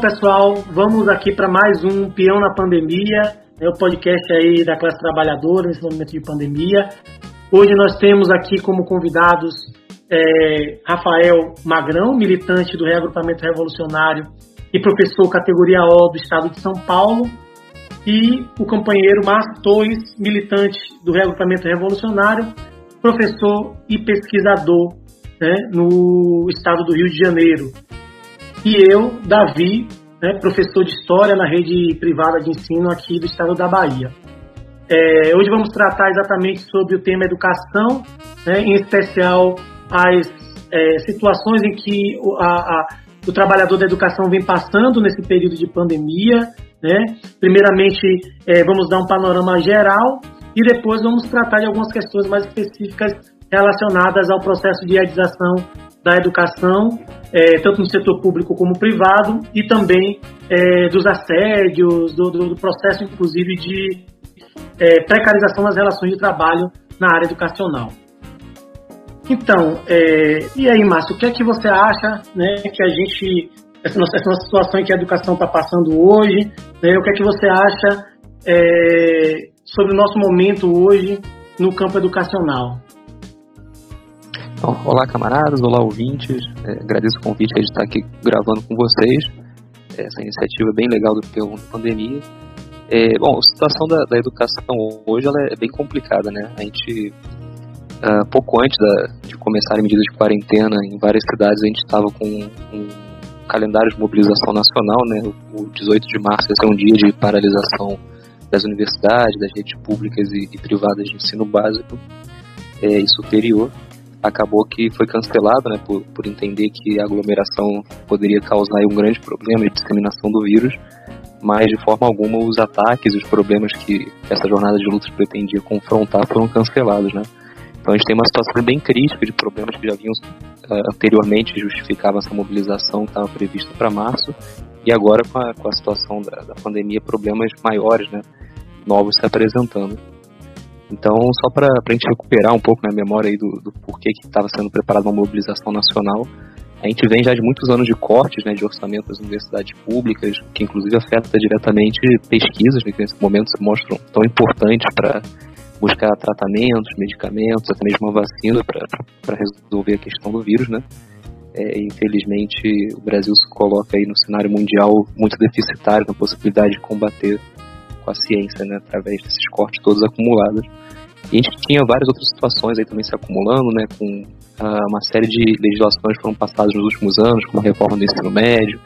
Pessoal, vamos aqui para mais um Peão na Pandemia, é o podcast aí da classe trabalhadora nesse momento de pandemia. Hoje nós temos aqui como convidados é, Rafael Magrão, militante do Reagrupamento Revolucionário e professor categoria O do Estado de São Paulo, e o companheiro Márcio Torres, militante do Reagrupamento Revolucionário, professor e pesquisador né, no Estado do Rio de Janeiro e eu, Davi, né, professor de História na rede privada de ensino aqui do estado da Bahia. É, hoje vamos tratar exatamente sobre o tema educação, né, em especial as é, situações em que o, a, a, o trabalhador da educação vem passando nesse período de pandemia. Né? Primeiramente, é, vamos dar um panorama geral e depois vamos tratar de algumas questões mais específicas relacionadas ao processo de iadização da educação, é, tanto no setor público como privado, e também é, dos assédios, do, do, processo, inclusive, de é, precarização das relações de trabalho na área educacional. Então, é, e aí, Márcio, o que é que você acha né, que a gente, essa nossa, essa nossa situação em que a educação está passando hoje, né, o que é que você acha é, sobre o nosso momento hoje no campo educacional? Então, olá, camaradas, olá, ouvintes. É, agradeço o convite de estar aqui gravando com vocês. Essa iniciativa é bem legal do P1 Pandemia. É, bom, a situação da, da, educação hoje ela é bem complicada, né? A gente, uh, pouco antes da, de começar a medida de quarentena, em várias cidades a gente estava com um calendário de mobilização nacional, né? O, o 18 de março ia ser um dia de paralisação das universidades, das redes públicas e, e privadas de ensino básico é, e superior acabou que foi cancelado, né, por, por entender que a aglomeração poderia causar um grande problema de disseminação do vírus, mas de forma alguma os ataques, os problemas que essa jornada de lutas pretendia confrontar foram cancelados, né. Então a gente tem uma situação bem crítica de problemas que já vinham uh, anteriormente justificavam essa mobilização que estava prevista para março, e agora com a, com a situação da, da pandemia, problemas maiores, né, novos se apresentando. Então, só para a gente recuperar um pouco na memória aí do, do porquê que estava sendo preparada uma mobilização nacional, a gente vem já de muitos anos de cortes né, de orçamento das universidades públicas, que inclusive afeta diretamente pesquisas né, que nesse momento se mostram tão importantes para buscar tratamentos, medicamentos, até mesmo uma vacina para resolver a questão do vírus, né? É, infelizmente, o Brasil se coloca aí no cenário mundial muito deficitário na possibilidade de combater com a ciência, né, através desses cortes todos acumulados. E a gente tinha várias outras situações aí também se acumulando, né, com ah, uma série de legislações que foram passadas nos últimos anos, como a reforma do ensino médio,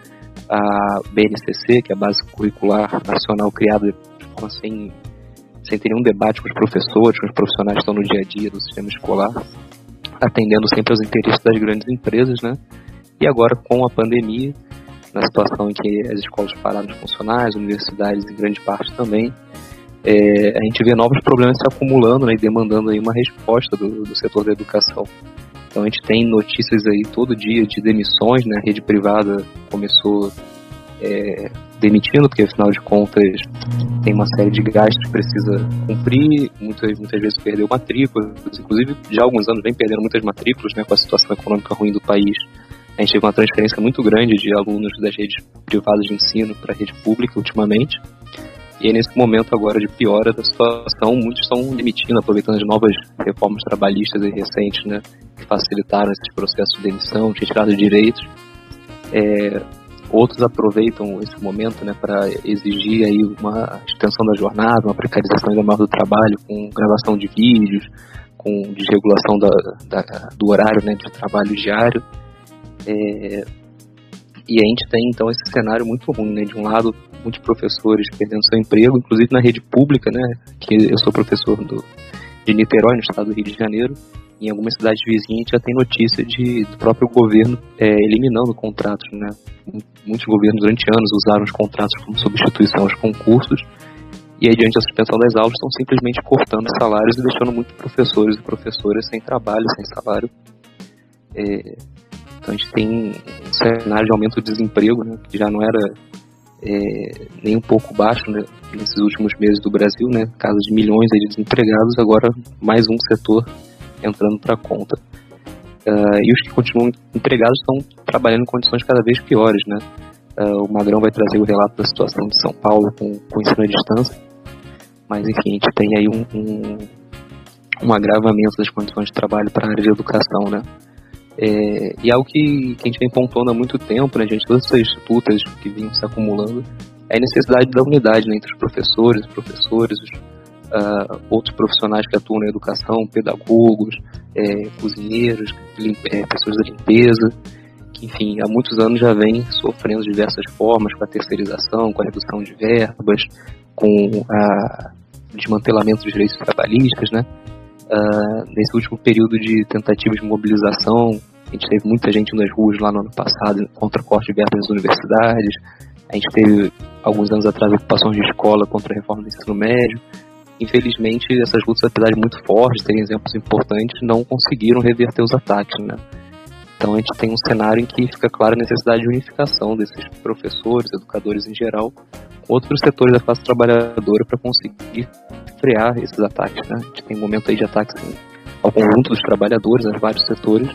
a BNCC, que é a Base Curricular Nacional criada de sem, sem ter nenhum debate com os professores, com os profissionais que estão no dia a dia do sistema escolar, atendendo sempre aos interesses das grandes empresas, né? E agora, com a pandemia, na situação em que as escolas pararam de funcionar, as universidades em grande parte também, é, a gente vê novos problemas se acumulando né, e demandando aí uma resposta do, do, setor da educação. Então a gente tem notícias aí todo dia de demissões, né? A rede privada começou é, demitindo, porque afinal de contas tem uma série de gastos que precisa cumprir, muitas, muitas vezes perdeu matrículas, inclusive já há alguns anos vem perdendo muitas matrículas né, com a situação econômica ruim do país a gente teve uma transferência muito grande de alunos das redes privadas de ensino para a rede pública ultimamente. E nesse momento agora de piora da situação, muitos estão demitindo, aproveitando as novas reformas trabalhistas recentes, né, que facilitaram esses processos de demissão, de retirada de direitos. É, outros aproveitam esse momento, né, para exigir aí uma extensão da jornada, uma precarização ainda maior do trabalho, com gravação de vídeos, com desregulação da, da, do horário, né, de trabalho diário. É, e a gente tem então esse cenário muito ruim, né? De um lado, muitos professores perdendo seu emprego, inclusive na rede pública, né? Que eu sou professor do, de Niterói, no estado do Rio de Janeiro. Em algumas cidades vizinhas já tem notícia de, do próprio governo é, eliminando contratos, né? Muitos governos durante anos usaram os contratos como substituição aos concursos e aí, diante da suspensão das aulas, estão simplesmente cortando salários e deixando muitos professores e professoras sem trabalho, sem salário. É, então a gente tem um cenário de aumento do desemprego, né, que já não era é, nem um pouco baixo né, nesses últimos meses do Brasil, né, casa de milhões de desempregados, agora mais um setor entrando para a conta. Uh, e os que continuam empregados estão trabalhando em condições cada vez piores, né? Uh, o Magrão vai trazer o relato da situação de São Paulo com, com ensino à distância. Mas, enfim, a gente tem aí um, um, um agravamento das condições de trabalho para a área de educação, né? É, e algo que, que a gente vem pontuando há muito tempo, né, gente, todas essas disputas que vinham se acumulando, é a necessidade da unidade né, entre os professores, professores, os, uh, outros profissionais que atuam na educação, pedagogos, é, cozinheiros, é, pessoas da limpeza, que, enfim, há muitos anos já vem sofrendo diversas formas com a terceirização, com a redução de verbas, com o desmantelamento dos direitos trabalhistas, né? Uh, nesse último período de tentativas de mobilização, a gente teve muita gente nas ruas lá no ano passado contra corte de nas universidades, a gente teve alguns anos atrás ocupações de escola contra a reforma do ensino médio, infelizmente, essas lutas, apesar de muito fortes, terem exemplos importantes, não conseguiram reverter os ataques, né? Então a gente tem um cenário em que fica clara a necessidade de unificação desses professores, educadores em geral, outros setores da classe trabalhadora para conseguir frear esses ataques, né? A gente tem um momento aí de ataques ao conjunto dos trabalhadores, a vários setores,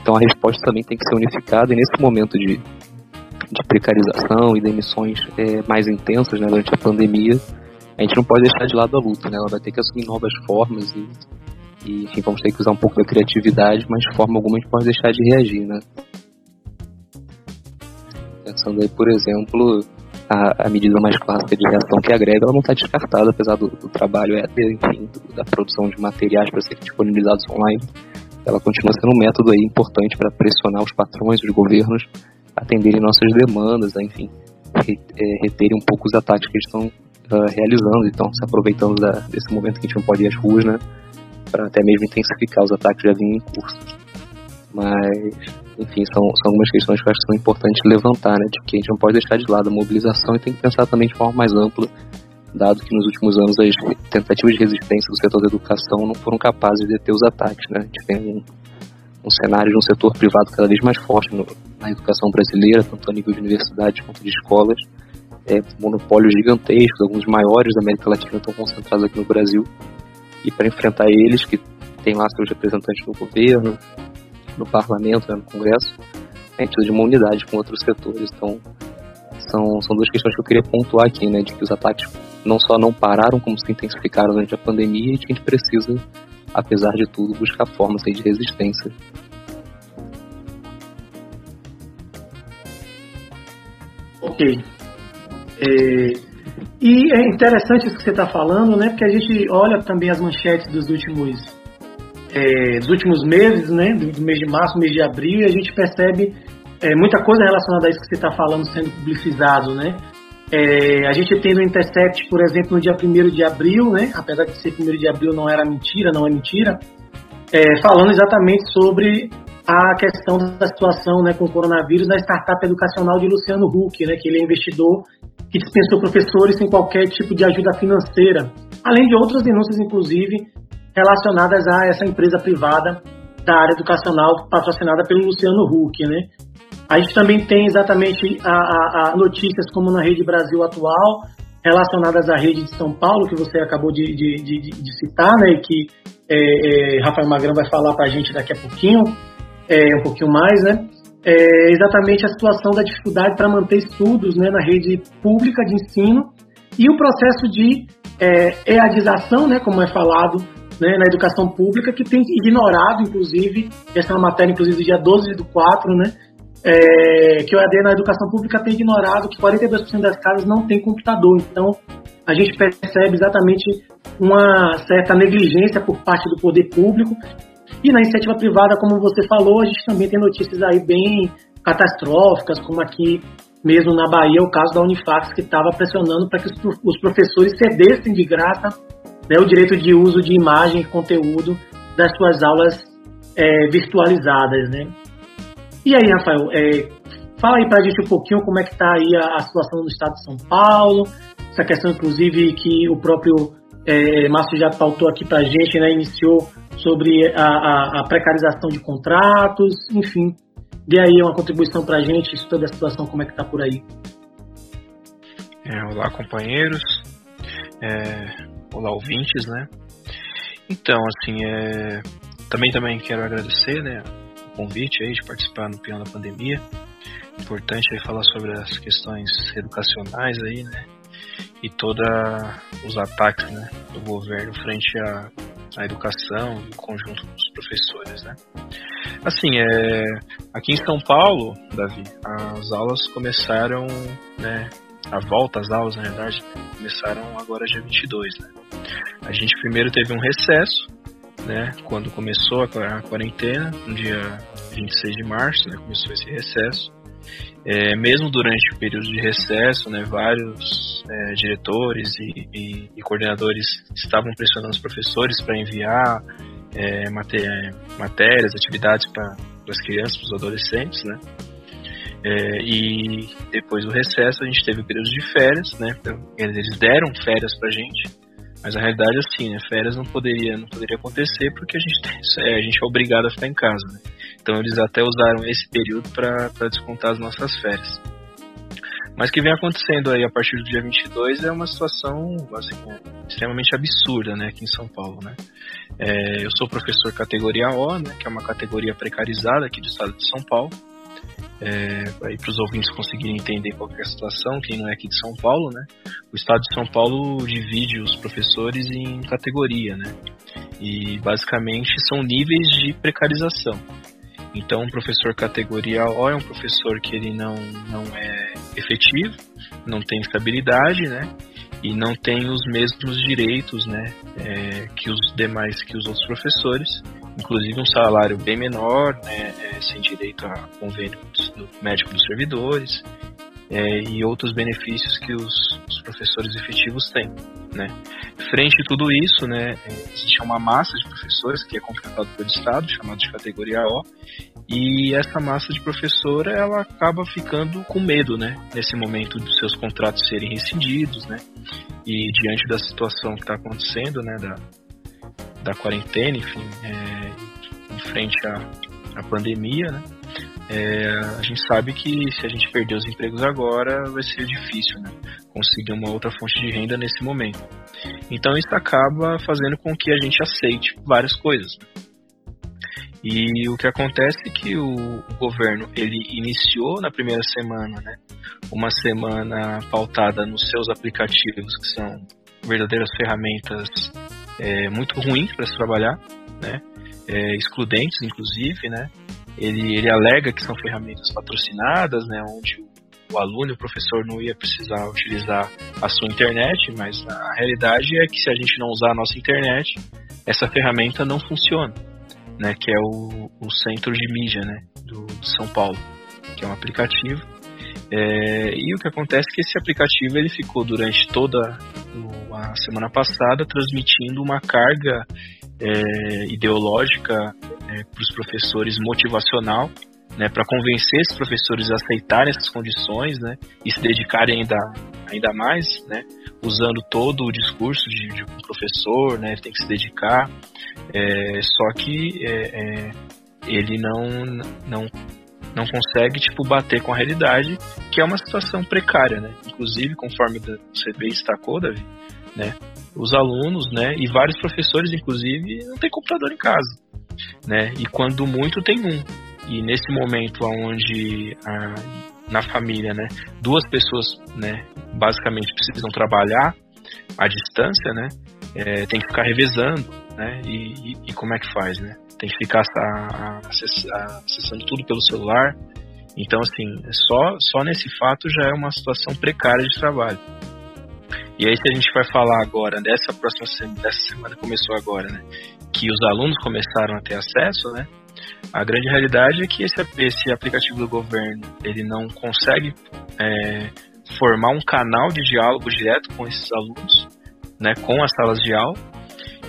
então a resposta também tem que ser unificada e nesse momento de, de precarização e demissões é, mais intensas né, durante a pandemia, a gente não pode deixar de lado a luta, né? Ela vai ter que assumir novas formas e, e enfim, vamos ter que usar um pouco da criatividade, mas de forma alguma a gente pode deixar de reagir, né? Pensando aí, por exemplo, a, a medida mais clássica de reação que é a greve, ela não está descartada, apesar do, do trabalho EAD, enfim, do, da produção de materiais para serem disponibilizados online. Ela continua sendo um método aí importante para pressionar os patrões, os governos, atenderem nossas demandas, né? enfim, é, reterem um pouco os ataques que eles estão uh, realizando, então se aproveitando da, desse momento que a gente não pode ir às ruas, né, para até mesmo intensificar os ataques que já vinham em curso. Mas, enfim, são, são algumas questões que eu acho que são importantes levantar, né, de que a gente não pode deixar de lado a mobilização e tem que pensar também de forma mais ampla, dado que nos últimos anos as tentativas de resistência do setor da educação não foram capazes de deter os ataques, né, a gente tem um, um cenário de um setor privado cada vez mais forte no, na educação brasileira, tanto a nível de universidades quanto de escolas, é, monopólios gigantescos, alguns maiores da América Latina estão concentrados aqui no Brasil. E para enfrentar eles, que tem lá seus representantes no governo, no parlamento, né, no Congresso, a gente precisa de uma unidade com outros setores. Então, são, são duas questões que eu queria pontuar aqui, né, de que os ataques não só não pararam, como se intensificaram durante a pandemia e que a gente precisa, apesar de tudo, buscar formas aí de resistência. Ok. É, e é interessante isso que você está falando, né? Porque a gente olha também as manchetes dos últimos, é, dos últimos meses, né? Do, mês de março, mês de abril, e a gente percebe é, muita coisa relacionada a isso que você está falando sendo publicizado, né? É, a gente tem no Intercept, por exemplo, no dia 1 de abril, né? Apesar de ser 1 de abril, não era mentira, não é mentira, é, falando exatamente sobre a questão da situação né, com o coronavírus na startup educacional de Luciano Huck, né, que ele é investidor que dispensou professores sem qualquer tipo de ajuda financeira, além de outras denúncias, inclusive, relacionadas a essa empresa privada da área educacional patrocinada pelo Luciano Huck. Né? A gente também tem exatamente a, a, a notícias como na Rede Brasil Atual, relacionadas à rede de São Paulo, que você acabou de, de, de, de citar, né, e que é, é, Rafael Magrão vai falar para a gente daqui a pouquinho, é, um pouquinho mais, né? É exatamente a situação da dificuldade para manter estudos né, na rede pública de ensino e o processo de é, EADização, né, como é falado né, na educação pública, que tem ignorado, inclusive, essa é uma matéria, inclusive, do dia 12 do 4, né, é, que o EAD na educação pública tem ignorado que 42% das casas não tem computador. Então, a gente percebe exatamente uma certa negligência por parte do poder público e na iniciativa privada, como você falou, a gente também tem notícias aí bem catastróficas, como aqui mesmo na Bahia, o caso da Unifax, que estava pressionando para que os professores cedessem de graça né, o direito de uso de imagem e conteúdo das suas aulas é, virtualizadas. Né? E aí, Rafael, é, fala aí para a gente um pouquinho como é que está aí a, a, situação no estado de São Paulo, essa questão, inclusive, que o próprio é, Márcio já pautou aqui para a gente, né, iniciou sobre a, a, a precarização de contratos, enfim. Dê aí uma contribuição para a gente, toda a situação, como é que está por aí. É, olá, companheiros. É, olá, ouvintes, né? Então, assim, é, também também quero agradecer, né, o convite aí de participar no Piano da Pandemia. importante aí falar sobre as questões educacionais aí, né? E todos os ataques né, do governo frente à, à educação e conjunto dos professores, né? Assim, é, aqui em São Paulo, Davi, as aulas começaram, né? A volta às aulas, na verdade, começaram agora dia 22, né? A gente primeiro teve um recesso, né? Quando começou a quarentena, no dia 26 de março, né? Começou esse recesso. É, mesmo durante o período de recesso, né, vários é, diretores e, e, e, coordenadores estavam pressionando os professores para enviar é, matérias, atividades para as crianças, para os adolescentes, né? É, e depois do recesso a gente teve o período de férias, né? Eles deram férias para a gente mas a realidade é assim, né? Férias não poderia, não poderia acontecer porque a gente, é, a gente é obrigado a ficar em casa, né? Então eles até usaram esse período para descontar as nossas férias. Mas o que vem acontecendo aí a partir do dia 22 é uma situação assim, extremamente absurda né, aqui em São Paulo. Né? É, eu sou professor categoria O, né, que é uma categoria precarizada aqui do estado de São Paulo é, para os ouvintes conseguirem entender qual é a situação, quem não é aqui de São Paulo, né? O estado de São Paulo divide os professores em categoria, né? E basicamente são níveis de precarização. Então, um professor categoria O é um professor que ele não, não é efetivo, não tem estabilidade, né? E não tem os mesmos direitos, né? É, que os demais, que os outros professores inclusive um salário bem menor, né, é, sem direito a convênio do médico dos servidores é, e outros benefícios que os, os, professores efetivos têm. Né. Frente a tudo isso, né, é, existe uma massa de professores que é contratada pelo Estado, chamada de categoria O, e essa massa de professor ela acaba ficando com medo, né, nesse momento dos seus contratos serem rescindidos, né, e diante da situação que está acontecendo, né, da, da quarentena, enfim, é, em frente à, à pandemia, né? É, a gente sabe que se a gente perder os empregos agora, vai ser difícil, né? Conseguir uma outra fonte de renda nesse momento. Então isso acaba fazendo com que a gente aceite várias coisas. E o que acontece é que o, o governo ele iniciou na primeira semana, né? Uma semana pautada nos seus aplicativos que são verdadeiras ferramentas é, muito ruins para se trabalhar, né? É, excludentes, inclusive, né? Ele, ele alega que são ferramentas patrocinadas, né? Onde o, o aluno o professor não ia precisar utilizar a sua internet, mas a realidade é que se a gente não usar a nossa internet, essa ferramenta não funciona, né? Que é o, o centro de mídia, né? Do, de São Paulo, que é um aplicativo. É, e o que acontece é que esse aplicativo ele ficou durante toda semana passada transmitindo uma carga é, ideológica é, para os professores motivacional, né, para convencer esses professores a aceitarem essas condições, né, e se dedicarem ainda, ainda mais, né, usando todo o discurso de, de um professor, né, ele tem que se dedicar, é, só que é, é, ele não, não não consegue tipo bater com a realidade, que é uma situação precária, né? Inclusive, conforme você bem destacou, Davi, né? Os alunos, né, e vários professores, inclusive, não tem computador em casa, né? E quando muito tem um. E nesse momento onde a, na família, né, duas pessoas, né, basicamente precisam trabalhar à distância, né? É, tem que ficar revezando, né? E, e, e, como é que faz, né? Tem que ficar acessando tudo pelo celular. Então, assim, só, só nesse fato já é uma situação precária de trabalho. E aí se a gente vai falar agora dessa próxima semana, dessa semana começou agora, né, que os alunos começaram a ter acesso, né, a grande realidade é que esse, esse aplicativo do governo ele não consegue é, formar um canal de diálogo direto com esses alunos, né, com as salas de aula.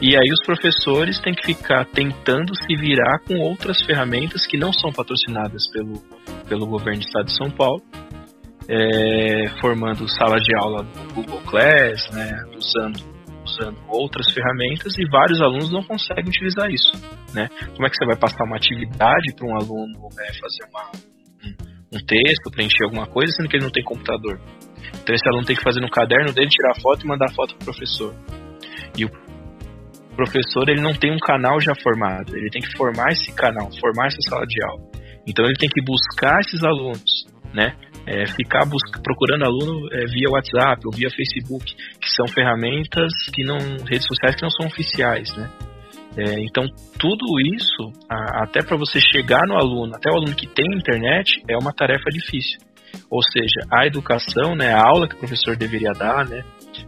E aí os professores têm que ficar tentando se virar com outras ferramentas que não são patrocinadas pelo, pelo governo do estado de São Paulo é, formando sala de aula no Google Class, né, usando, usando outras ferramentas e vários alunos não conseguem utilizar isso. Né? Como é que você vai passar uma atividade para um aluno né, fazer uma, um, um texto, preencher alguma coisa, sendo que ele não tem computador? Então esse aluno tem que fazer no caderno dele, tirar foto e mandar foto para o professor. E o professor ele não tem um canal já formado, ele tem que formar esse canal, formar essa sala de aula. Então ele tem que buscar esses alunos né? É, ficar procurando aluno é, via WhatsApp ou via Facebook, que são ferramentas que não redes sociais que não são oficiais, né? É, então tudo isso, a, até para você chegar no aluno, até o aluno que tem internet, é uma tarefa difícil. Ou seja, a educação, né, a aula que o professor deveria dar, né,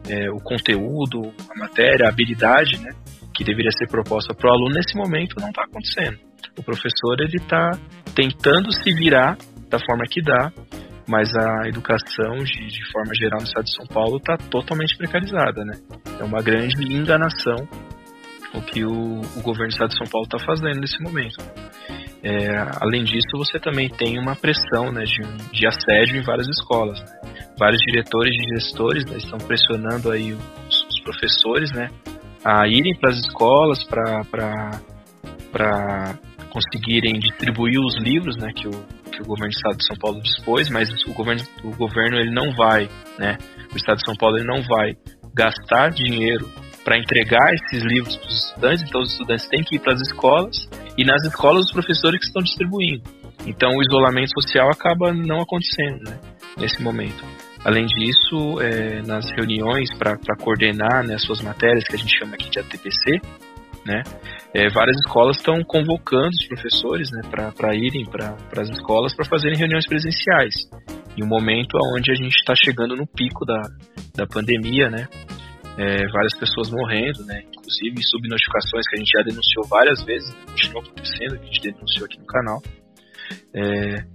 é, o conteúdo, a matéria, a habilidade, né, que deveria ser proposta para o aluno nesse momento não está acontecendo. O professor ele está tentando se virar da forma que dá, mas a educação de, de forma geral no estado de São Paulo está totalmente precarizada, né? É uma grande enganação o que o, o governo do estado de São Paulo está fazendo nesse momento. É, além disso, você também tem uma pressão né, de, de assédio em várias escolas. Né? Vários diretores e gestores né, estão pressionando aí os, os professores né, a irem para as escolas para conseguirem distribuir os livros né, que, o, que o governo do estado de São Paulo dispôs, mas o governo, o governo ele não vai, né, o estado de São Paulo ele não vai gastar dinheiro para entregar esses livros para os estudantes, então os estudantes têm que ir para as escolas e nas escolas os professores que estão distribuindo. Então o isolamento social acaba não acontecendo né, nesse momento. Além disso, é, nas reuniões para coordenar né, as suas matérias, que a gente chama aqui de ATPC, né, é, várias escolas estão convocando os professores né, para irem para as escolas para fazerem reuniões presenciais. Em um momento onde a gente está chegando no pico da, da pandemia, né, é, várias pessoas morrendo, né? Inclusive subnotificações que a gente já denunciou várias vezes, né? continua acontecendo, que a gente denunciou aqui no canal. É,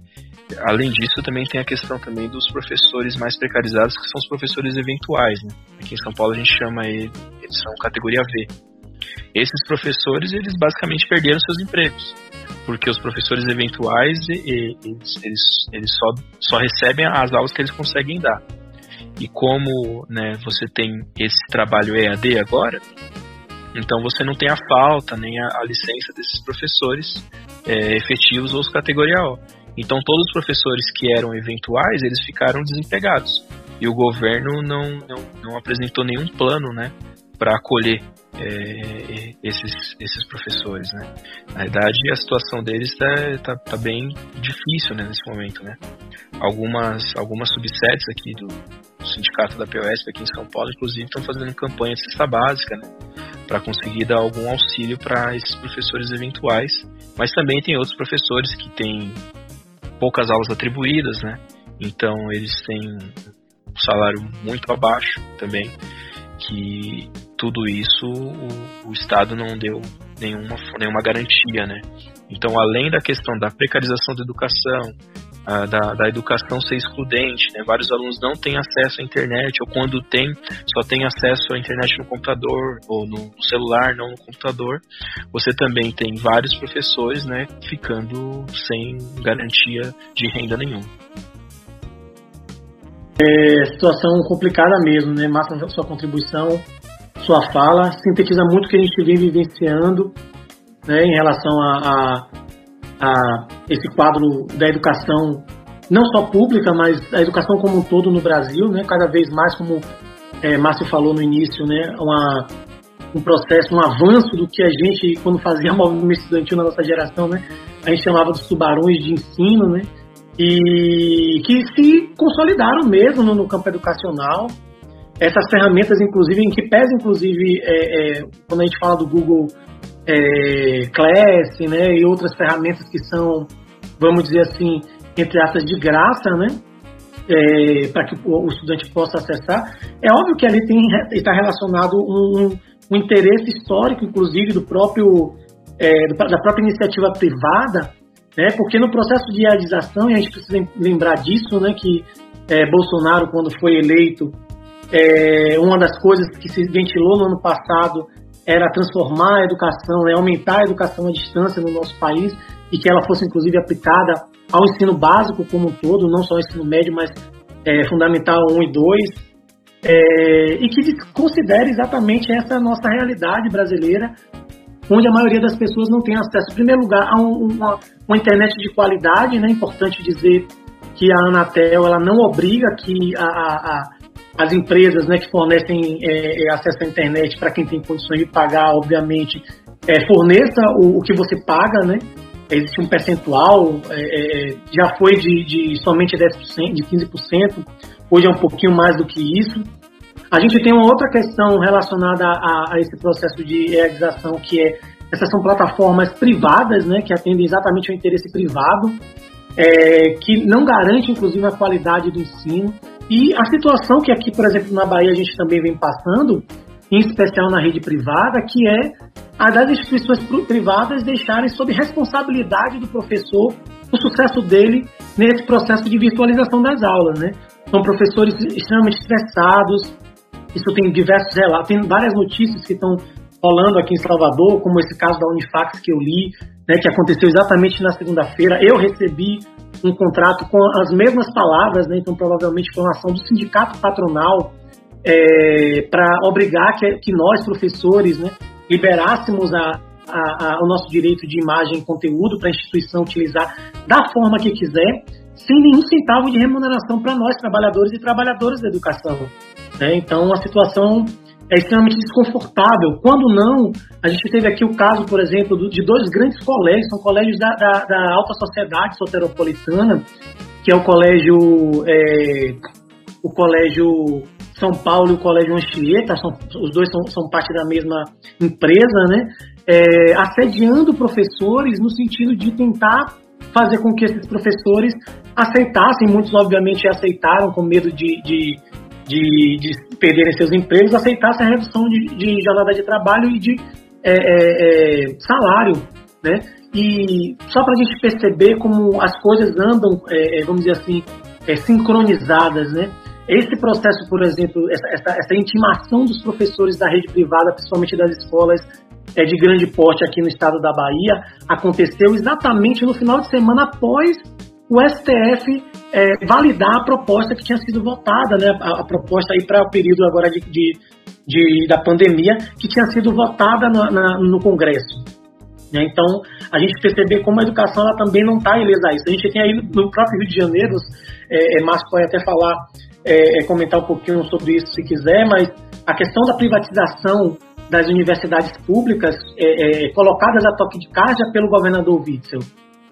além disso, também tem a questão também dos professores mais precarizados, que são os professores eventuais, né? Aqui em São Paulo a gente chama ele, eles são categoria V. Esses professores, eles basicamente perderam seus empregos, porque os professores eventuais, eles, eles, eles só, só recebem as aulas que eles conseguem dar. E como né, você tem esse trabalho EAD agora, então você não tem a falta nem a, a licença desses professores é, efetivos ou os categoria O. Então todos os professores que eram eventuais, eles ficaram desempregados. E o governo não, não, não apresentou nenhum plano né, para acolher é, esses, esses professores, né? Na verdade, a situação deles está tá, tá, bem difícil né, nesse momento, né? Algumas, algumas subsedes aqui do, sindicato da POS aqui em São Paulo, inclusive, estão fazendo campanha de cesta básica, né? Para conseguir dar algum auxílio para esses professores eventuais. Mas também tem outros professores que têm poucas aulas atribuídas, né? Então eles têm um salário muito abaixo também, que tudo isso o, o Estado não deu nenhuma, nenhuma garantia, né? Então, além da questão da precarização da educação, da, da, educação ser excludente, né? Vários alunos não têm acesso à internet, ou quando tem, só tem acesso à internet no computador, ou no celular, não no computador. Você também tem vários professores, né, ficando sem garantia de renda nenhuma. É situação complicada mesmo, né? Massa, sua contribuição, sua fala, sintetiza muito o que a gente vem vivenciando né, em relação a, a a esse quadro da educação, não só pública, mas a educação como um todo no Brasil, né? Cada vez mais, como é, Márcio falou no início, né? Uma, um processo, um avanço do que a gente, quando fazia movimento estudantil na nossa geração, né? A gente chamava dos tubarões de ensino, né? E que se consolidaram mesmo no, no campo educacional. Essas ferramentas, inclusive, em que pesa, inclusive, é, é, quando a gente fala do Google é, Class, né, e outras ferramentas que são, vamos dizer assim, entre aspas, de graça, né, é, para que o, estudante possa acessar. É óbvio que ali está relacionado um, um, interesse histórico, inclusive, do próprio, é, da própria iniciativa privada, né, porque no processo de iadização, e a gente precisa lembrar disso, né, que é, Bolsonaro, quando foi eleito, é, uma das coisas que se ventilou no ano passado era transformar a educação, né, aumentar a educação à distância no nosso país e que ela fosse inclusive aplicada ao ensino básico como um todo, não só ao ensino médio, mas é, fundamental 1 e 2, é, e que considere exatamente essa nossa realidade brasileira, onde a maioria das pessoas não tem acesso, em primeiro lugar, a um, uma, uma, internet de qualidade, né? Importante dizer que a Anatel ela não obriga que a, a, as empresas né, que fornecem é, é, acesso à internet para quem tem condições de pagar, obviamente, é, forneça o, o, que você paga, né? existe um percentual, é, é, já foi de, de somente 10%, de 15%, hoje é um pouquinho mais do que isso. A gente tem uma outra questão relacionada a, a esse processo de realização, que é essas são plataformas privadas, né, que atendem exatamente ao interesse privado, é, que não garante, inclusive, a qualidade do ensino. E a situação que aqui, por exemplo, na Bahia a gente também vem passando, em especial na rede privada, que é a das instituições privadas deixarem sob responsabilidade do professor o sucesso dele nesse processo de virtualização das aulas, né? São professores extremamente estressados, isso tem diversos relatos, tem várias notícias que estão rolando aqui em Salvador, como esse caso da Unifax que eu li, né, que aconteceu exatamente na segunda-feira. Eu recebi um contrato com as mesmas palavras, né, então provavelmente foi uma ação do sindicato patronal é, para obrigar que, que, nós, professores, né, liberássemos a, a, a, o nosso direito de imagem e conteúdo para a instituição utilizar da forma que quiser, sem nenhum centavo de remuneração para nós, trabalhadores e trabalhadoras da educação. Né? Então, a situação é extremamente desconfortável. Quando não, a gente teve aqui o caso, por exemplo, de dois grandes colégios, são colégios da, da, da alta sociedade soteropolitana, que é o colégio, é, o colégio São Paulo e o colégio Anchieta, são, os dois são, são parte da mesma empresa, né? É, assediando professores no sentido de tentar fazer com que esses professores aceitassem, muitos obviamente aceitaram com medo de, de de, de perderem seus empregos, aceitasse a redução de, de jornada de trabalho e de é, é, é salário, né? E só para a gente perceber como as coisas andam, é, é, vamos dizer assim, é, sincronizadas, né? Esse processo, por exemplo, essa, essa, essa, intimação dos professores da rede privada, principalmente das escolas é, de grande porte aqui no estado da Bahia, aconteceu exatamente no final de semana após o STF é, validar a proposta que tinha sido votada, né, a, a proposta aí para o período agora de, de, de, da pandemia, que tinha sido votada na, na, no Congresso. Né? Então, a gente perceber como a educação ela também não está ilesa a isso. A gente tem aí no próprio Rio de Janeiro, é, é, Márcio pode até falar, é, é, comentar um pouquinho sobre isso se quiser, mas a questão da privatização das universidades públicas é, é, colocadas a toque de caixa pelo governador Witzel.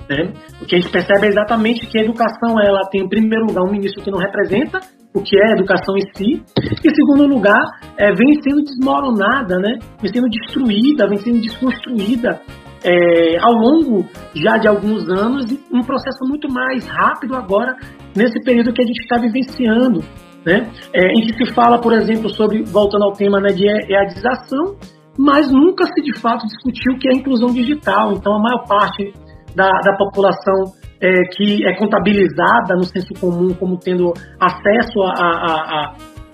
Né? O que a gente percebe é exatamente que a educação ela tem, em primeiro lugar, um ministro que não representa o que é a educação em si, e, em segundo lugar, é, vem sendo desmoronada, né? vem sendo destruída, vem sendo desconstruída é, ao longo já de alguns anos, um processo muito mais rápido agora, nesse período que a gente está vivenciando. Né? É, em que se fala, por exemplo, sobre, voltando ao tema né, de EADização, mas nunca se de fato discutiu o que é inclusão digital. Então, a maior parte da, da população é, que é contabilizada no senso comum como tendo acesso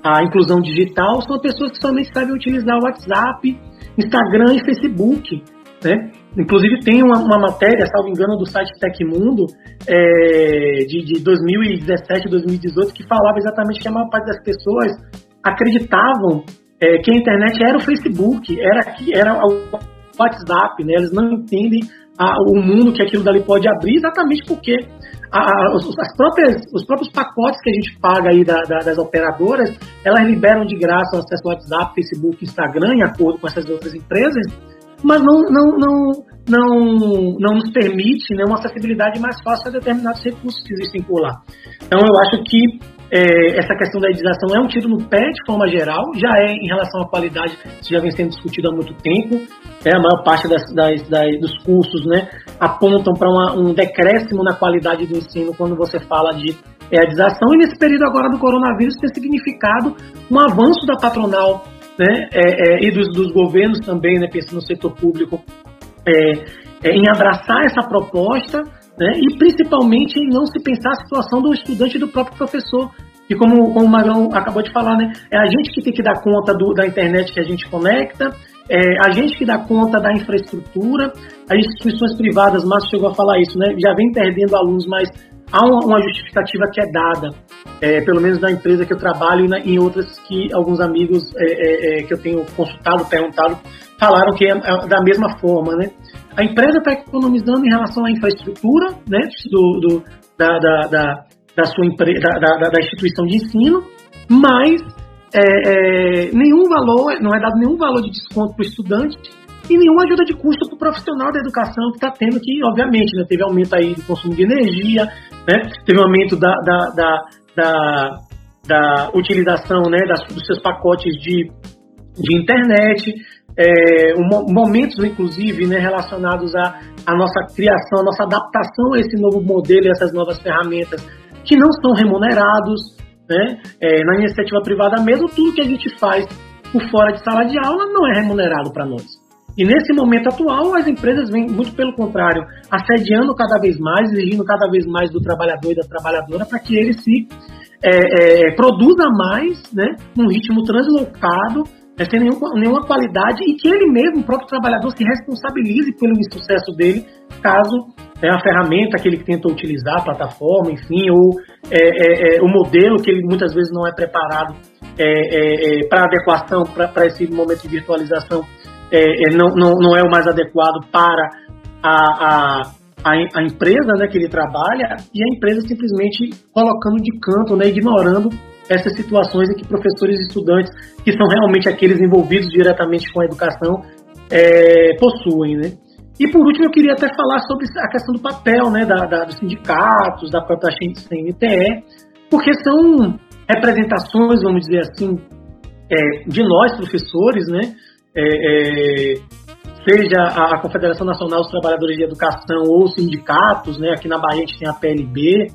à inclusão digital são pessoas que somente sabem utilizar o WhatsApp, Instagram e Facebook. Né? Inclusive tem uma, uma matéria, salvo engano, do site Tecmundo é, de, de 2017, 2018, que falava exatamente que a maior parte das pessoas acreditavam é, que a internet era o Facebook, era, era o WhatsApp, né? Eles não entendem a, o mundo que aquilo dali pode abrir, exatamente porque a, a, as próprias, os próprios pacotes que a gente paga aí da, da, das operadoras, elas liberam de graça o acesso ao WhatsApp, Facebook, Instagram, em acordo com essas outras empresas, mas não, não, não, não, não nos permite né, uma acessibilidade mais fácil a determinados recursos que existem por lá. Então, eu acho que é, essa questão da edização é um tiro no pé de forma geral, já é em relação à qualidade, isso já vem sendo discutido há muito tempo. É, a maior parte das, das, das dos cursos né, apontam para um decréscimo na qualidade do ensino quando você fala de edização, e nesse período agora do coronavírus tem significado um avanço da patronal né, é, é, e dos, dos, governos também, né, pensando no setor público, é, é, em abraçar essa proposta né? e principalmente em não se pensar a situação do estudante e do próprio professor. E como, como o Magrão acabou de falar, né? é a gente que tem que dar conta do, da internet que a gente conecta, é a gente que dá conta da infraestrutura, as instituições privadas, Márcio chegou a falar isso, né? já vem perdendo alunos, mas há uma, uma justificativa que é dada, é, pelo menos na empresa que eu trabalho e na, em outras que alguns amigos é, é, é que eu tenho consultado, perguntado, falaram que é, é da mesma forma, né? A empresa está economizando em relação à infraestrutura né, do, do da, da, da, da, sua empre, da, da, da, instituição de ensino, mas é, é, nenhum valor, não é dado nenhum valor de desconto para o estudante e nenhuma ajuda de custo para o profissional da educação que está tendo que, obviamente, né, teve aumento aí do consumo de energia, né, teve aumento da, da, da, da, da utilização né, das, dos seus pacotes de, de internet, é, um, momentos, inclusive, né, relacionados à, à nossa criação, à nossa adaptação a esse novo modelo e essas novas ferramentas que não são remunerados, né, é, na iniciativa privada mesmo, tudo que a gente faz por fora de sala de aula não é remunerado para nós. E nesse momento atual, as empresas vêm, muito pelo contrário, assediando cada vez mais, exigindo cada vez mais do trabalhador e da trabalhadora para que ele se é, é, produza mais, né, num ritmo translocado, é, sem nenhum, nenhuma qualidade, e que ele mesmo, o próprio trabalhador, se responsabilize pelo insucesso dele, caso é, a ferramenta que ele tenta utilizar, a plataforma, enfim, ou é, é, é o modelo que ele muitas vezes não é preparado é, é, para adequação para esse momento de virtualização não, não, não é o mais adequado para a, a, a, a, empresa né, que ele trabalha e a empresa simplesmente colocando de canto, né, ignorando essas situações em que professores e estudantes, que são realmente aqueles envolvidos diretamente com a educação, é, possuem, né? E por último, eu queria até falar sobre a questão do papel né, da, da dos sindicatos, da própria CNTE, porque são representações, vamos dizer assim, é, de nós, professores, né? É, é seja a Confederação Nacional dos Trabalhadores de Educação ou sindicatos, né? Aqui na Bahia a gente tem a PLB,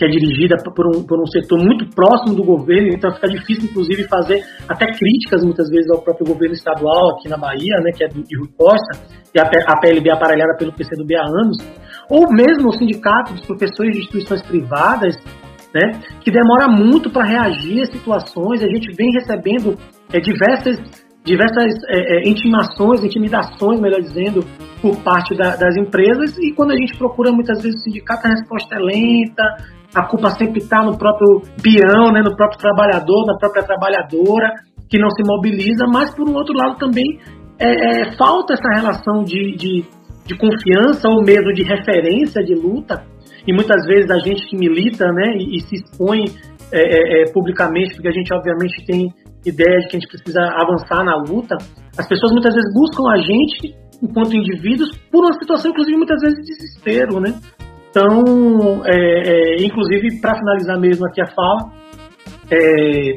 que é dirigida por um, por um setor muito próximo do governo, então fica difícil, inclusive, fazer até críticas, muitas vezes, ao próprio governo estadual aqui na Bahia, né, que é de Rui Costa, e a, a PLB aparelhada pelo PCdoB há anos, ou mesmo o sindicato dos professores de instituições privadas, né, que demora muito para reagir a situações, a gente vem recebendo é, diversas diversas é, é, intimações, intimidações, melhor dizendo, por parte da, das empresas e quando a gente procura muitas vezes o sindicato a resposta é lenta, a culpa sempre está no próprio peão, né, no próprio trabalhador, na própria trabalhadora, que não se mobiliza, mas por um outro lado também é, é, falta essa relação de, de, de, confiança ou mesmo de referência de luta, e muitas vezes a gente que milita né, e, e se expõe é, é, é, publicamente, porque a gente obviamente tem ideia de que a gente precisa avançar na luta, as pessoas muitas vezes buscam a gente enquanto indivíduos por uma situação, inclusive, muitas vezes de desespero, né? Então, é, é, inclusive, para finalizar mesmo aqui a fala, é,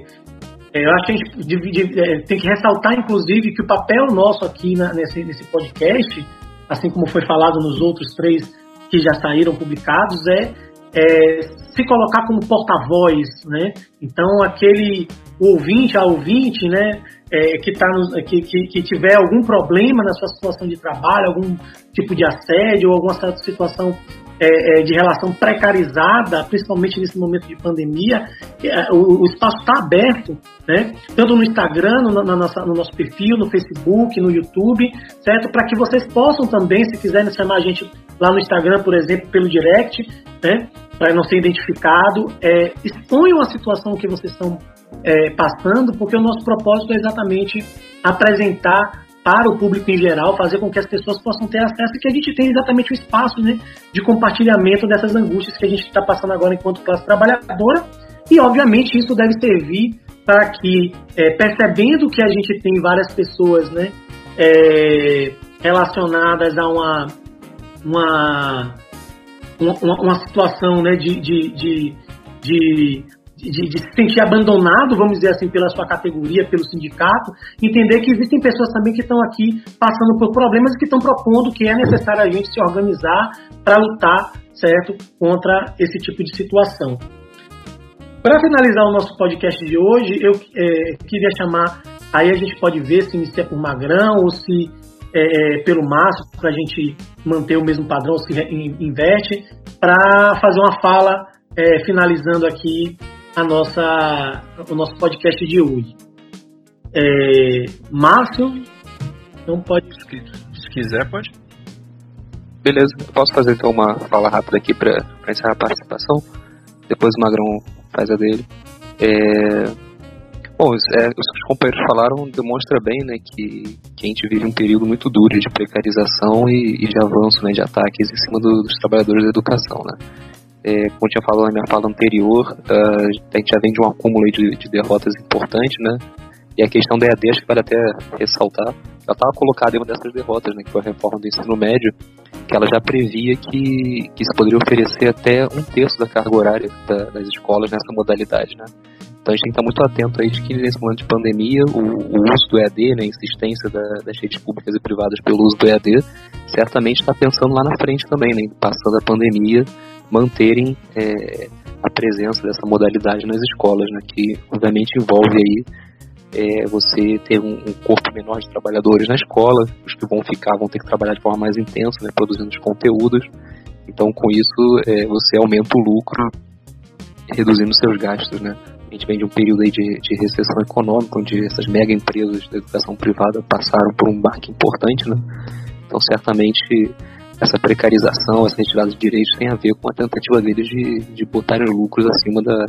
é eu acho que a gente é, tem que ressaltar, inclusive, que o papel nosso aqui na, nesse, nesse podcast, assim como foi falado nos outros três que já saíram publicados, é, é se colocar como porta-voz, né? Então, aquele ouvinte, a ouvinte, né, é, que, tá no, que, que, que, tiver algum problema na sua situação de trabalho, algum tipo de assédio ou alguma situação é, é, de relação precarizada, principalmente nesse momento de pandemia, é, o, o, espaço está aberto, né? tanto no Instagram, no, na nossa, no nosso perfil, no Facebook, no YouTube, certo? Para que vocês possam também, se quiserem chamar a gente lá no Instagram, por exemplo, pelo direct, né? para não ser identificado, é, exponham a situação que vocês estão é, passando, porque o nosso propósito é exatamente apresentar para o público em geral, fazer com que as pessoas possam ter acesso e que a gente tenha exatamente o espaço né, de compartilhamento dessas angústias que a gente está passando agora enquanto classe trabalhadora. E, obviamente, isso deve servir para que, é, percebendo que a gente tem várias pessoas né, é, relacionadas a uma, uma, uma, uma situação né, de, de, de, de de, de, se sentir abandonado, vamos dizer assim, pela sua categoria, pelo sindicato, entender que existem pessoas também que estão aqui passando por problemas e que estão propondo que é necessário a gente se organizar para lutar, certo, contra esse tipo de situação. Para finalizar o nosso podcast de hoje, eu é, queria chamar, aí a gente pode ver se inicia por Magrão ou se é, é pelo Márcio, para a gente manter o mesmo padrão, se inverte, para fazer uma fala é, finalizando aqui a nossa, o nosso podcast de hoje. É, Márcio, não pode. Se quiser, pode. Beleza, eu posso fazer então uma fala rápida aqui para encerrar a participação. Depois o Magrão faz a dele. É, bom, é, os que os companheiros falaram demonstra bem né, que, que a gente vive um período muito duro de precarização e, e de avanço né, de ataques em cima do, dos trabalhadores da educação. Né? É, como eu tinha falado na minha fala anterior, uh, a gente já vem de um acúmulo de, de, derrotas importantes, né? E a questão da EAD, acho que vale até ressaltar, ela estava colocada em uma dessas derrotas, né, que foi a reforma do ensino médio, que ela já previa que, que se poderia oferecer até um terço da carga horária da, das escolas nessa modalidade, né. Então a gente tem que estar muito atento aí de que nesse momento de pandemia o, o uso do EAD, né, a insistência da, das redes públicas e privadas pelo uso do EAD, certamente está pensando lá na frente também, né, passando a pandemia, manterem é, a presença dessa modalidade nas escolas, né, que obviamente envolve aí é, você ter um, um, corpo menor de trabalhadores na escola, os que vão ficar vão ter que trabalhar de forma mais intensa, né, produzindo os conteúdos. Então, com isso, é, você aumenta o lucro, reduzindo seus gastos, né? A gente vem de um período aí de, de recessão econômica, onde essas mega empresas da educação privada passaram por um barco importante, né? Então, certamente, essa precarização, essa retirada de direitos tem a ver com a tentativa deles de, de botarem lucros acima da,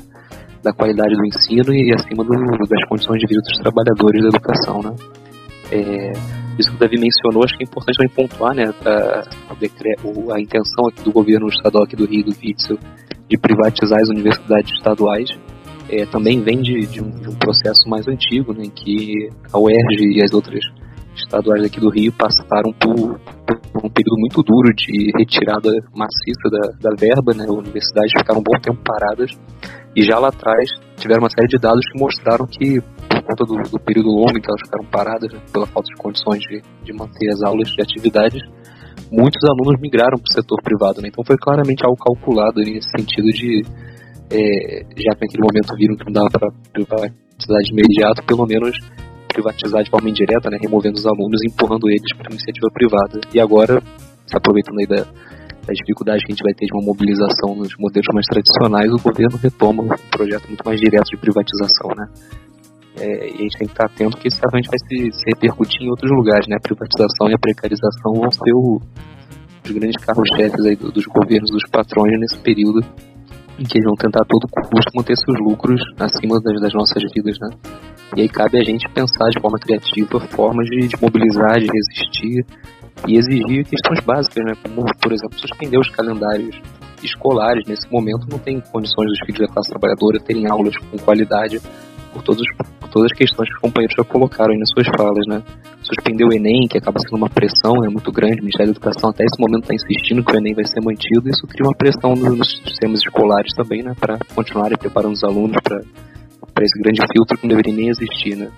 da qualidade do ensino e acima do, das condições de vida dos trabalhadores da educação, né? É, isso que o Davi mencionou, acho que é importante também pontuar, né, a, a, a intenção aqui do governo estadual aqui do Rio, do Witzel, de privatizar as universidades estaduais, é, também vem de, de, um, de, um, processo mais antigo, né, em que a UERJ e as outras estaduais aqui do Rio passaram por, por um período muito duro de retirada maciça da, da verba, né, universidades ficaram um bom tempo paradas, e já lá atrás tiveram uma série de dados que mostraram que, por conta do, do período longo em que elas ficaram paradas, né, pela falta de condições de, de manter as aulas de atividades, muitos alunos migraram para o setor privado. Né? Então foi claramente algo calculado nesse sentido de é, já que naquele momento viram que não dava para privatizar de imediato, pelo menos privatizar de forma indireta, né, removendo os alunos e empurrando eles para a iniciativa privada. E agora, se aproveitando aí da, da dificuldade que a gente vai ter de uma mobilização nos modelos mais tradicionais, o governo retoma um projeto muito mais direto de privatização, né? É, e a gente tem que estar atento que isso certamente vai se, se, repercutir em outros lugares, né? A privatização e a precarização vão ser o, os grandes carros-chefes aí do, dos governos, dos patrões nesse período em que eles vão tentar a todo custo manter seus lucros acima das, das, nossas vidas, né? E aí cabe a gente pensar de forma criativa formas de, de mobilizar, de resistir e exigir questões básicas, né? Como, por exemplo, suspender os calendários escolares. Nesse momento não tem condições dos filhos da classe trabalhadora terem aulas com qualidade por, todos, por todas as questões que os companheiros já colocaram aí nas suas falas, né? Suspender o Enem, que acaba sendo uma pressão é muito grande, o Ministério da Educação até esse momento está insistindo que o Enem vai ser mantido, isso cria uma pressão nos sistemas escolares também, né? Para continuarem preparando os alunos para esse grande filtro que não deveria nem existir, né?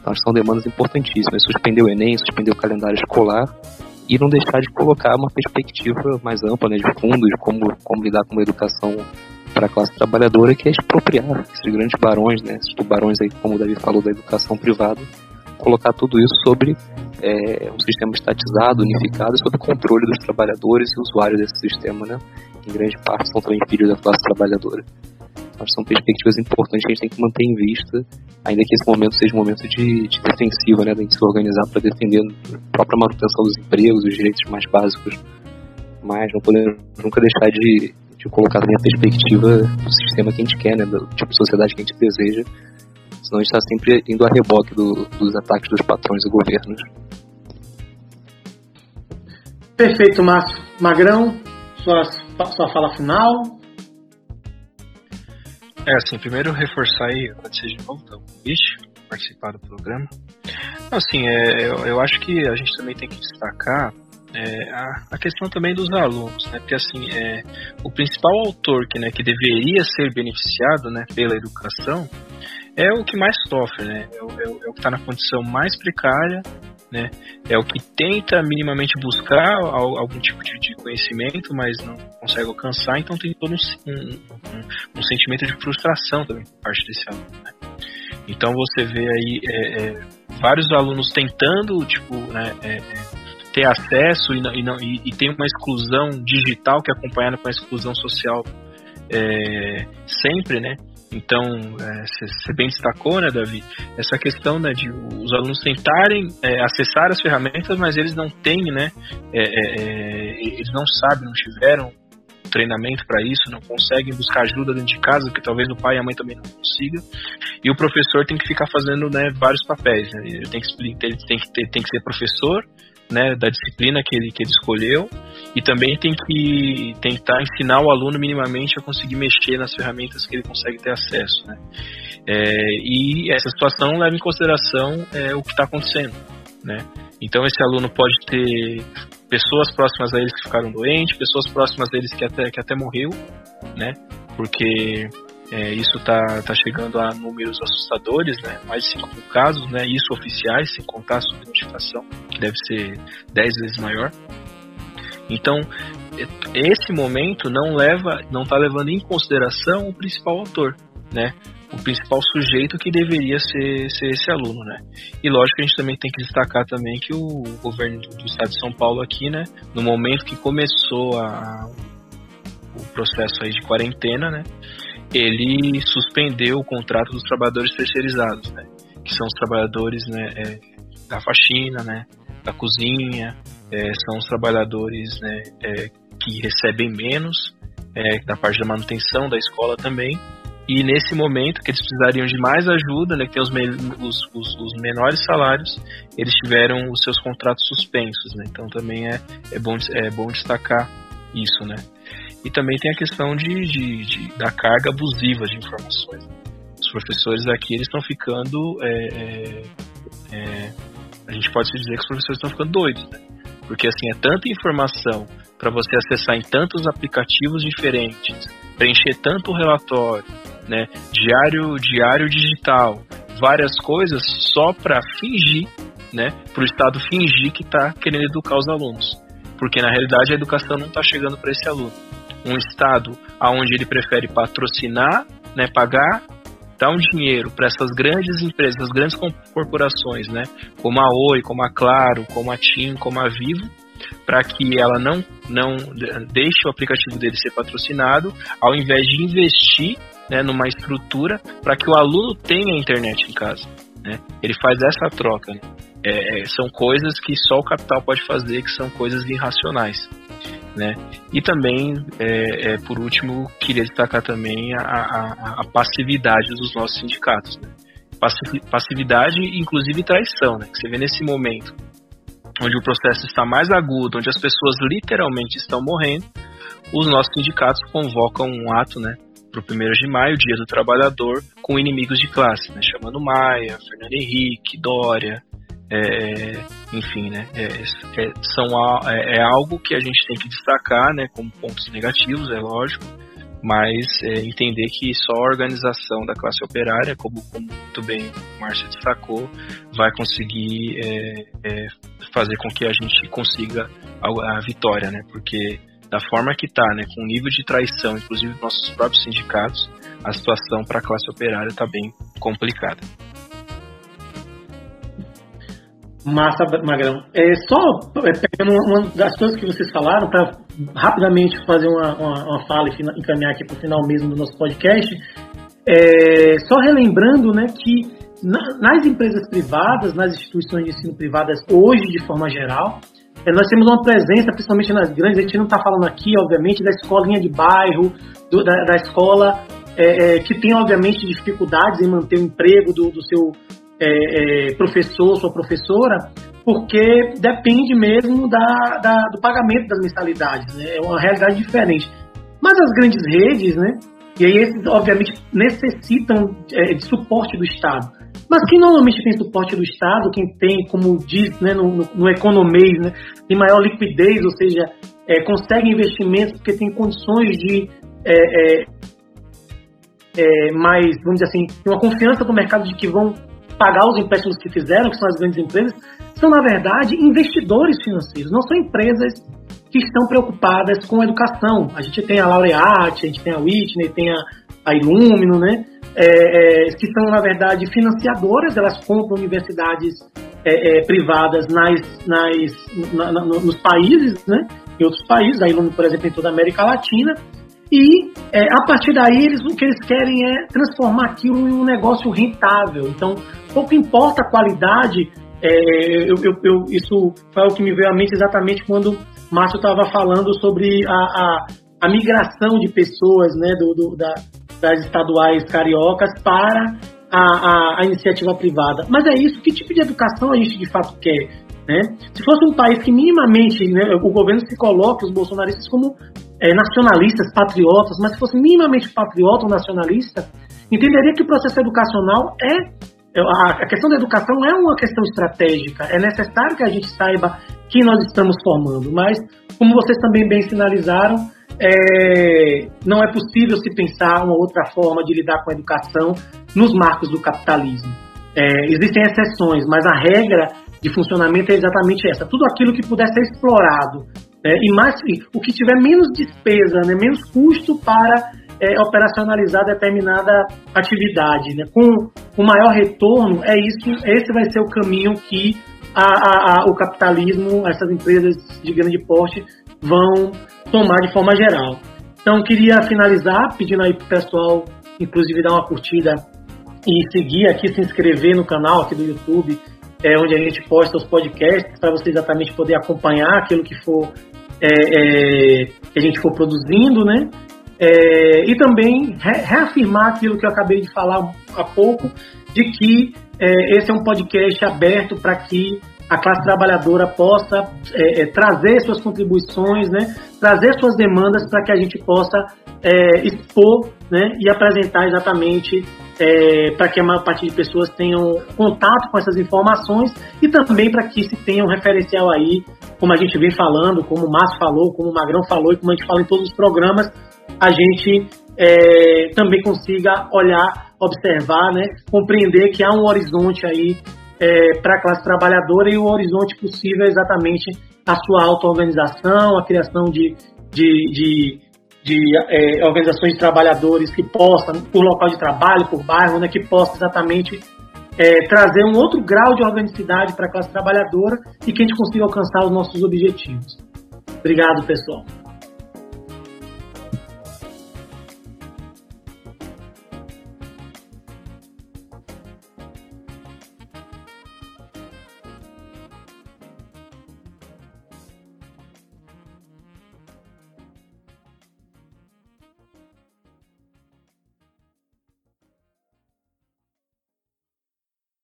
Então, são demandas importantíssimas. Suspender o Enem, suspender o calendário escolar e não deixar de colocar uma perspectiva mais ampla, né, de fundo, de como, como lidar com uma educação para a classe trabalhadora que é expropriar esses grandes barões, né, esses tubarões aí, como o Davi falou, da educação privada, colocar tudo isso sobre é, um sistema estatizado, unificado, sob controle dos trabalhadores e usuários desse sistema, né, em grande parte são também filhos da classe trabalhadora. Então, são perspectivas importantes que a gente tem que manter em vista, ainda que esse momento seja um momento de, de defensiva, né, de se organizar para defender a própria manutenção dos empregos, os direitos mais básicos, mas não podemos nunca deixar de, de colocar também a perspectiva do sistema que a gente quer, né, do tipo de sociedade que a gente deseja, senão a gente está sempre indo a reboque do, dos ataques dos patrões e governos. Perfeito, Márcio. Magrão, sua, sua fala final. É, assim, primeiro reforçar aí, agradecer de novo o convite, participar do programa. Assim, é, eu, eu acho que a gente também tem que destacar é, a, a, questão também dos alunos, né? Porque assim, é, o principal autor que, né, que deveria ser beneficiado né, pela educação é o que mais sofre, né? É o, é o, é o que está na condição mais precária, né? É o que tenta minimamente buscar algum tipo de, conhecimento, mas não consegue alcançar, então tem todo um, um, um sentimento de frustração também por parte desse aluno, né? Então você vê aí é, é, vários alunos tentando, tipo, né, é, é ter acesso e, não, e, não, e, e, tem uma exclusão digital que é acompanhada com a exclusão social é, sempre, né? Então, você é, bem destacou, né, Davi, essa questão né, de os alunos tentarem é, acessar as ferramentas, mas eles não têm, né, é, é, é eles não sabem, não tiveram treinamento para isso, não conseguem buscar ajuda dentro de casa, que talvez o pai e a mãe também não consiga, e o professor tem que ficar fazendo né, vários papéis, né, ele tem que, ele tem que, ter, tem que ser professor, né, da disciplina que ele, que ele escolheu e também tem que tentar ensinar o aluno minimamente a conseguir mexer nas ferramentas que ele consegue ter acesso. Né? É, e essa situação leva em consideração é, o que está acontecendo. Né? Então esse aluno pode ter pessoas próximas a eles que ficaram doentes, pessoas próximas a eles que até, que até morreu, né? Porque é, isso está tá chegando a números assustadores, né? Mais de 5 casos, né? Isso oficiais, sem contar a subnotificação, que deve ser 10 vezes maior. Então, esse momento não leva, não está levando em consideração o principal autor, né? O principal sujeito que deveria ser, ser esse aluno, né? E lógico a gente também tem que destacar também que o governo do, do estado de São Paulo aqui, né? No momento que começou a, o processo aí de quarentena, né? Ele suspendeu o contrato dos trabalhadores terceirizados, né? Que são os trabalhadores, né? É, da faxina, né? Da cozinha, é, são os trabalhadores, né? É, que recebem menos é, da parte da manutenção da escola também. E nesse momento que eles precisariam de mais ajuda, né, que tem os, os, os, os, menores salários, eles tiveram os seus contratos suspensos. Né? Então também é, é, bom, é bom destacar isso. Né? E também tem a questão de, de, de da carga abusiva de informações. Os professores aqui eles estão ficando. É, é, é a gente pode dizer que os professores estão ficando doidos. Né? Porque assim, é tanta informação para você acessar em tantos aplicativos diferentes, preencher tanto relatório, né, diário, diário digital, várias coisas só para fingir, né, para o Estado fingir que está querendo educar os alunos, porque na realidade a educação não está chegando para esse aluno. Um Estado aonde ele prefere patrocinar, né, pagar dar um dinheiro para essas grandes empresas, as grandes corporações, né, como a Oi, como a Claro, como a TIM, como a Vivo, para que ela não, não deixe o aplicativo dele ser patrocinado, ao invés de investir né, numa estrutura para que o aluno tenha internet em casa. Né? Ele faz essa troca. Né? É, é, são coisas que só o capital pode fazer, que são coisas irracionais. Né? E também, é, é, por último, queria destacar também a, a, a passividade dos nossos sindicatos. Né? Passividade, inclusive traição, né? que você vê nesse momento onde o processo está mais agudo, onde as pessoas literalmente estão morrendo, os nossos sindicatos convocam um ato, né, para o 1 de maio, Dia do Trabalhador, com inimigos de classe, né, chamando Maia, Fernando Henrique, Dória, é, enfim, né, é, é, são, é, é, algo que a gente tem que destacar, né, como pontos negativos, é lógico, mas é, entender que só a organização da classe operária, como, como muito bem o Márcio destacou, vai conseguir é, fazer com que a gente consiga a, a, vitória, né? Porque da forma que está, né, com o nível de traição, inclusive dos nossos próprios sindicatos, a situação para a classe operária está bem complicada. Massa, Magrão. É, só é, pegando uma das coisas que vocês falaram, para rapidamente fazer uma, uma, uma fala e encaminhar aqui para o final mesmo do nosso podcast, é, só relembrando né, que na, nas empresas privadas, nas instituições de ensino privadas, hoje, de forma geral, é, nós temos uma presença, principalmente nas grandes, a gente não está falando aqui, obviamente, da escolinha de bairro, do, da, da, escola é, é, que tem, obviamente, dificuldades em manter o emprego do, do seu é, é, professor, sua professora, porque depende mesmo da, da, do pagamento das mensalidades, né? é uma realidade diferente. Mas as grandes redes, né? E aí esses, obviamente, necessitam é, de suporte do Estado. Mas quem normalmente tem suporte do Estado, quem tem, como diz né, no, no, no economês, né, tem maior liquidez, ou seja, é, consegue investimentos porque tem condições de é, é, é mais, vamos dizer assim, uma confiança do mercado de que vão pagar os empréstimos que fizeram, que são as grandes empresas, são, na verdade, investidores financeiros, não são empresas que estão preocupadas com a educação. A gente tem a Laureate, a gente tem a Whitney, tem a, a Illumino, né? É, é, que são, na verdade, financiadoras, elas compram universidades é, é privadas nas, nas, na, na, nos países, né? Em outros países, a Illumino, por exemplo, em toda a América Latina, e é, a partir daí eles, o que eles querem é transformar aquilo em um negócio rentável. Então, pouco importa a qualidade, é, eu, eu, eu, isso foi o que me veio à mente exatamente quando Márcio estava falando sobre a, a, a, migração de pessoas né, do, do, da, das estaduais cariocas para a, a, a, iniciativa privada. Mas é isso, que tipo de educação a gente de fato quer? Né? Se fosse um país que minimamente né, o governo se coloque os bolsonaristas como é, nacionalistas, patriotas, mas se fosse minimamente patriota ou nacionalista, entenderia que o processo educacional é, a questão da educação é uma questão estratégica. É necessário que a gente saiba que nós estamos formando, mas como vocês também bem sinalizaram, é, não é possível se pensar uma outra forma de lidar com a educação nos marcos do capitalismo. É, existem exceções, mas a regra de funcionamento é exatamente essa. Tudo aquilo que puder ser explorado né, e mais o que tiver menos despesa, né, menos custo para é, operacionalizar determinada atividade, né, com o maior retorno, é isso. Esse vai ser o caminho que a, a, a, o capitalismo, essas empresas de grande porte vão tomar de forma geral. Então, queria finalizar pedindo aí para o pessoal, inclusive, dar uma curtida e seguir aqui, se inscrever no canal aqui do YouTube, é, onde a gente posta os podcasts, para você exatamente poder acompanhar aquilo que for é, é, que a gente for produzindo, né? É, e também re reafirmar aquilo que eu acabei de falar há pouco, de que é, esse é um podcast aberto para que a classe trabalhadora possa é, é, trazer suas contribuições, né, trazer suas demandas para que a gente possa é, expor né, e apresentar exatamente é, para que a maior parte de pessoas tenham contato com essas informações e também para que se tenha um referencial aí, como a gente vem falando, como o Márcio falou, como o Magrão falou e como a gente fala em todos os programas, a gente é, também consiga olhar, observar, né, compreender que há um horizonte aí é, para a classe trabalhadora e o horizonte possível é exatamente a sua auto-organização, a criação de, de, de, de é, organizações de trabalhadores que possam, por local de trabalho, por bairro, né, que possam exatamente é, trazer um outro grau de organicidade para a classe trabalhadora e que a gente consiga alcançar os nossos objetivos. Obrigado, pessoal.